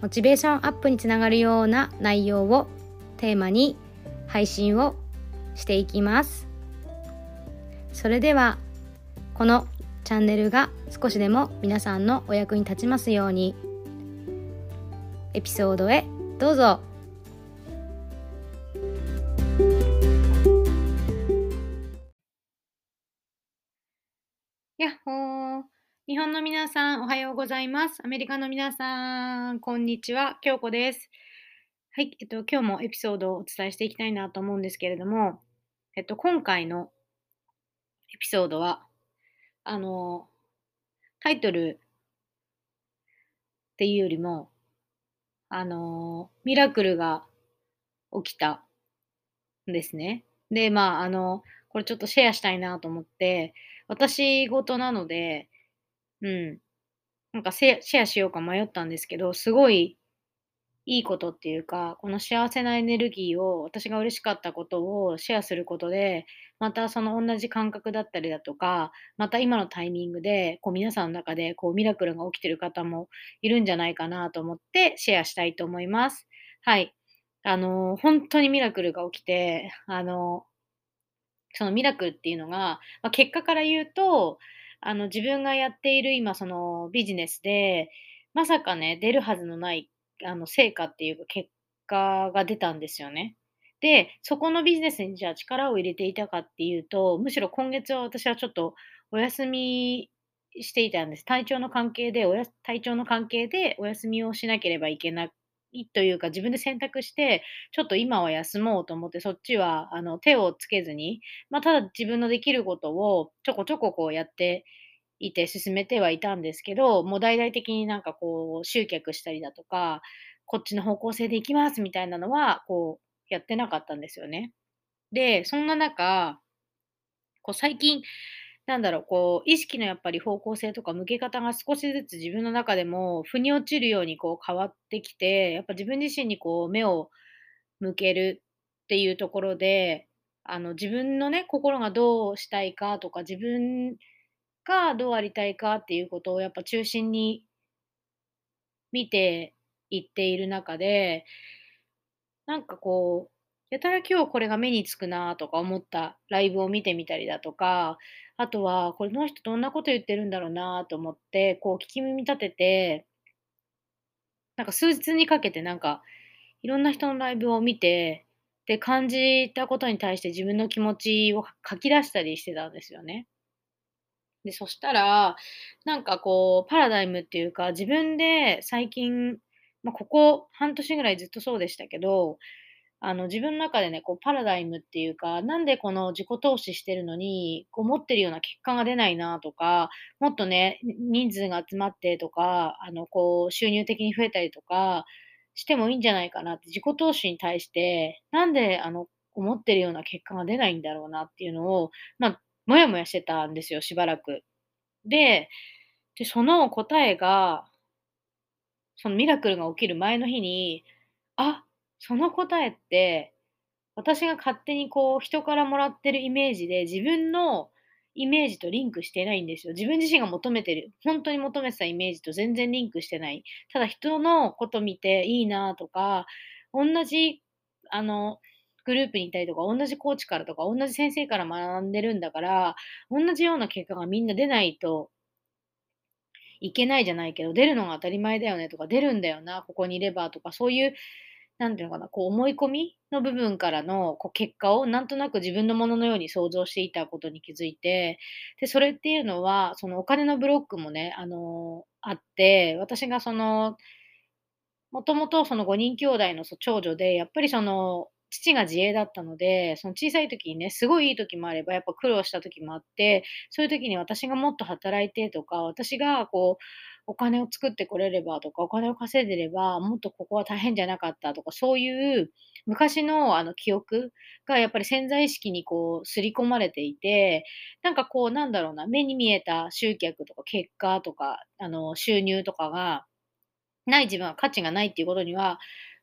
モチベーションアップにつながるような内容をテーマに配信をしていきます。それではこのチャンネルが少しでも皆さんのお役に立ちますようにエピソードへどうぞ。やっほー。日本の皆さんおはようございます。アメリカの皆さん、こんにちは。京子です。はい、えっと、今日もエピソードをお伝えしていきたいなと思うんですけれども、えっと、今回のエピソードは、あの、タイトルっていうよりも、あの、ミラクルが起きたんですね。で、まあ、あの、これちょっとシェアしたいなと思って、私事なので、うん。なんかシェアしようか迷ったんですけど、すごいいいことっていうか、この幸せなエネルギーを、私が嬉しかったことをシェアすることで、またその同じ感覚だったりだとか、また今のタイミングで、こう皆さんの中でこうミラクルが起きてる方もいるんじゃないかなと思ってシェアしたいと思います。はい。あの、本当にミラクルが起きて、あの、そのミラクルっていうのが、まあ、結果から言うと、あの、自分がやっている今そのビジネスで、まさかね、出るはずのない、あの、成果っていうか結果が出たんですよね。で、そこのビジネスにじゃあ力を入れていたかっていうと、むしろ今月は私はちょっとお休みしていたんです。体調の関係で、おや体調の関係でお休みをしなければいけなというか、自分で選択して、ちょっと今は休もうと思って、そっちはあの手をつけずに、まあ、ただ自分のできることをちょこちょここうやっていて進めてはいたんですけど、もう大々的になんかこう集客したりだとか、こっちの方向性で行きますみたいなのは、こうやってなかったんですよね。で、そんな中、こう最近、なんだろう、こう意識のやっぱり方向性とか向け方が少しずつ自分の中でも腑に落ちるようにこう変わってきて、やっぱ自分自身にこう目を向けるっていうところで、あの自分のね、心がどうしたいかとか、自分がどうありたいかっていうことをやっぱ中心に見ていっている中で、なんかこう、やたら今日これが目につくなとか思ったライブを見てみたりだとか、あとはこれの人どんなこと言ってるんだろうなと思って、こう聞き耳立てて、なんか数日にかけてなんかいろんな人のライブを見て、で感じたことに対して自分の気持ちを書き出したりしてたんですよね。で、そしたら、なんかこうパラダイムっていうか、自分で最近、まあ、ここ半年ぐらいずっとそうでしたけど、あの自分の中でね、こうパラダイムっていうか、なんでこの自己投資してるのに、こう持ってるような結果が出ないなとか、もっとね、人数が集まってとか、あのこう収入的に増えたりとかしてもいいんじゃないかなって、自己投資に対して、なんであの思ってるような結果が出ないんだろうなっていうのを、まあ、もやもやしてたんですよ、しばらく。で、でその答えが、そのミラクルが起きる前の日に、あ、その答えって、私が勝手にこう人からもらってるイメージで自分のイメージとリンクしてないんですよ。自分自身が求めてる、本当に求めてたイメージと全然リンクしてない。ただ人のこと見ていいなとか、同じ、あの、グループにいたりとか、同じコーチからとか、同じ先生から学んでるんだから、同じような結果がみんな出ないといけないじゃないけど、出るのが当たり前だよねとか、出るんだよな、ここにいればとか、そういう、なんていうのかな、こう思い込みの部分からのこう結果をなんとなく自分のもののように想像していたことに気づいて、で、それっていうのは、そのお金のブロックもね、あの、あって、私がその、もともとその5人兄弟の長女で、やっぱりその、父が自営だったので、その小さい時にね、すごいいい時もあれば、やっぱ苦労した時もあって、そういう時に私がもっと働いてとか、私がこう、お金を作ってこれればとか、お金を稼いでれば、もっとここは大変じゃなかったとか、そういう昔のあの記憶がやっぱり潜在意識にこう刷り込まれていて、なんかこうなんだろうな、目に見えた集客とか結果とか、あの収入とかがない自分は価値がないっていうことには、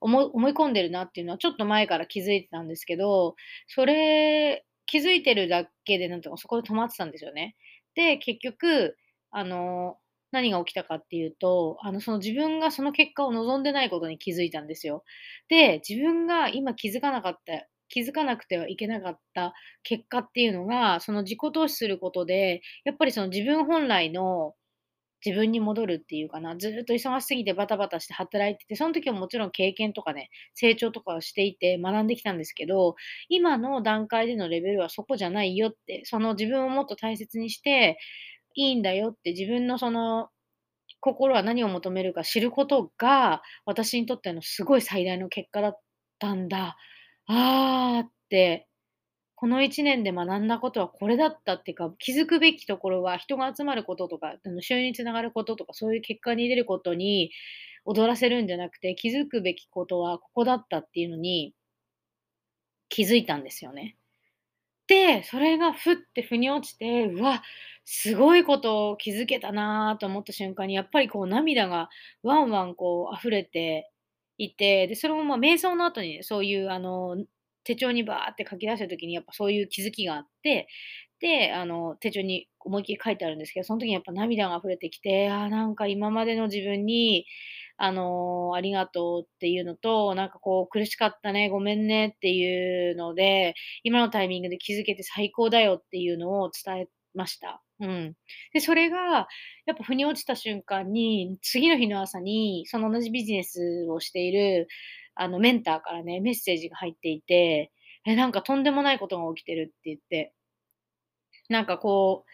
思い込んでるなっていうのはちょっと前から気づいてたんですけど、それ、気づいてるだけでなんとかそこで止まってたんですよね。で、結局、あの、何が起きたかっていうと、あの、その自分がその結果を望んでないことに気づいたんですよ。で、自分が今気づかなかった気づかなくてはいけなかった結果っていうのが、その自己投資することで、やっぱりその自分本来の自分に戻るっていうかな、ずっと忙しすぎてバタバタして働いてて、その時はもちろん経験とかね、成長とかをしていて学んできたんですけど、今の段階でのレベルはそこじゃないよって、その自分をもっと大切にしていいんだよって、自分のその心は何を求めるか知ることが、私にとってのすごい最大の結果だったんだ。あーってこの1年で学んだことはこれだったっていうか、気づくべきところは人が集まることとか、あの収入につながることとか、そういう結果に出ることに踊らせるんじゃなくて、気づくべきことはここだったっていうのに気づいたんですよね。で、それがふって腑に落ちて、うわ、すごいことを気づけたなと思った瞬間に、やっぱりこう涙がワンワンこう溢れていて、で、それもまあ瞑想の後にねそういうあの手帳にバーって書き出した時にやっぱそういう気づきがあって、で、あの、手帳に思いっきり書いてあるんですけど、その時にやっぱ涙が溢れてきて、ああ、なんか今までの自分に、あの、ありがとうっていうのと、なんかこう苦しかったね、ごめんねっていうので、今のタイミングで気づけて最高だよっていうのを伝えました。うん。で、それが、やっぱ腑に落ちた瞬間に、次の日の朝に、その同じビジネスをしている、あの、メンターからね、メッセージが入っていて、え、なんかとんでもないことが起きてるって言って、なんかこう、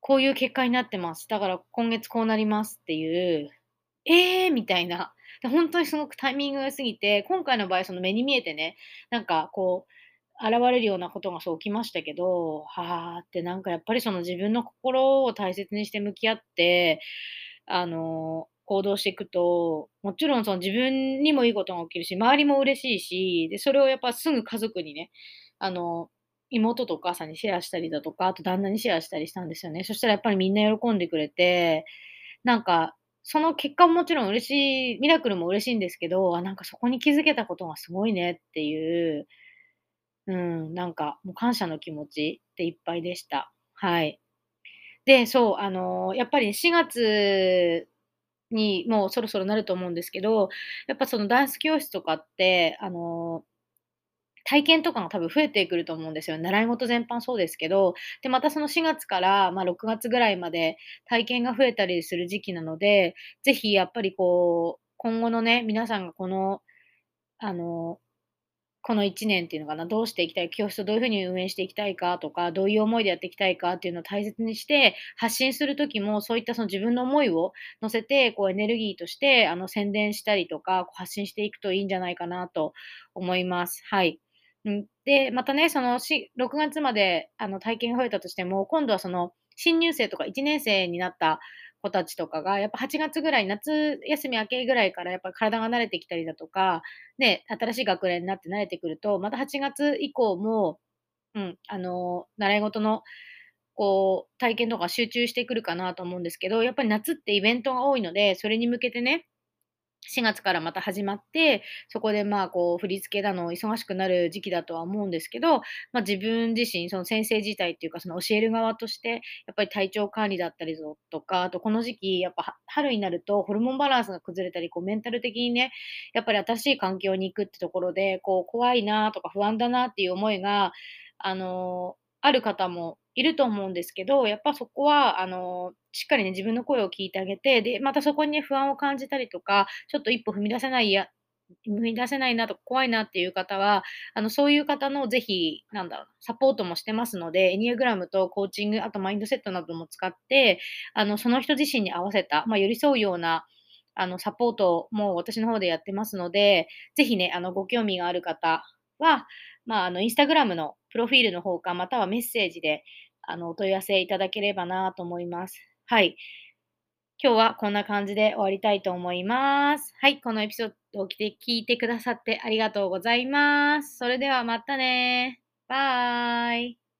こういう結果になってます。だから今月こうなりますっていう、ええー、みたいな。本当にすごくタイミングが良すぎて、今回の場合その目に見えてね、なんかこう、現れるようなことがそう起きましたけど、はあってなんかやっぱりその自分の心を大切にして向き合って、あの、行動していくと、もちろんその自分にもいいことが起きるし、周りも嬉しいし、で、それをやっぱすぐ家族にね、あの、妹とお母さんにシェアしたりだとか、あと旦那にシェアしたりしたんですよね。そしたらやっぱりみんな喜んでくれて、なんか、その結果ももちろん嬉しい、ミラクルも嬉しいんですけど、あ、なんかそこに気づけたことがすごいねっていう、うん、なんかもう感謝の気持ちでいっぱいでした。はい。で、そう、あの、やっぱり4月にもうそろそろなると思うんですけど、やっぱそのダンス教室とかって、あの、体験とかが多分増えてくると思うんですよ。習い事全般そうですけど、で、またその4月から、まあ、6月ぐらいまで体験が増えたりする時期なので、ぜひやっぱりこう、今後のね、皆さんがこの、あの、この1年っていうのかな、どうしていきたい、教室をどういうふうに運営していきたいかとか、どういう思いでやっていきたいかっていうのを大切にして、発信する時もそういったその自分の思いを乗せて、こうエネルギーとして、あの、宣伝したりとか、発信していくといいんじゃないかなと思います。はい。で、またね、そのし6月まであの体験が増えたとしても、今度はその新入生とか1年生になった子たちとかが、やっぱ8月ぐらい、夏休み明けぐらいからやっぱ体が慣れてきたりだとか、ね、新しい学年になって慣れてくると、また8月以降も、うん、あの、習い事の、こう、体験とか集中してくるかなと思うんですけど、やっぱり夏ってイベントが多いので、それに向けてね、4月からまた始まって、そこでまあこう振り付けだの忙しくなる時期だとは思うんですけど、まあ、自分自身、その先生自体っていうか、その教える側として、やっぱり体調管理だったりとか、あとこの時期、やっぱ春になるとホルモンバランスが崩れたり、こうメンタル的にね、やっぱり新しい環境に行くってところで、こう怖いなとか不安だなっていう思いが、あのある方もいると思うんですけど、やっぱそこは、あの、しっかりね、自分の声を聞いてあげて、で、またそこにね、不安を感じたりとか、ちょっと一歩踏み出せないや踏み出せないなとか怖いなっていう方は、あの、そういう方のぜひ、なんだろう、サポートもしてますので、エニアグラムとコーチング、あとマインドセットなども使って、あの、その人自身に合わせた、まあ、寄り添うような、あの、サポートも私の方でやってますので、ぜひね、あの、ご興味がある方は、まあ、あの、インスタグラムのプロフィールの方か、またはメッセージで、あの、お問い合わせいただければなと思います。はい。今日はこんな感じで終わりたいと思います。はい、このエピソードを聞いてくださってありがとうございます。それではまたねバイ。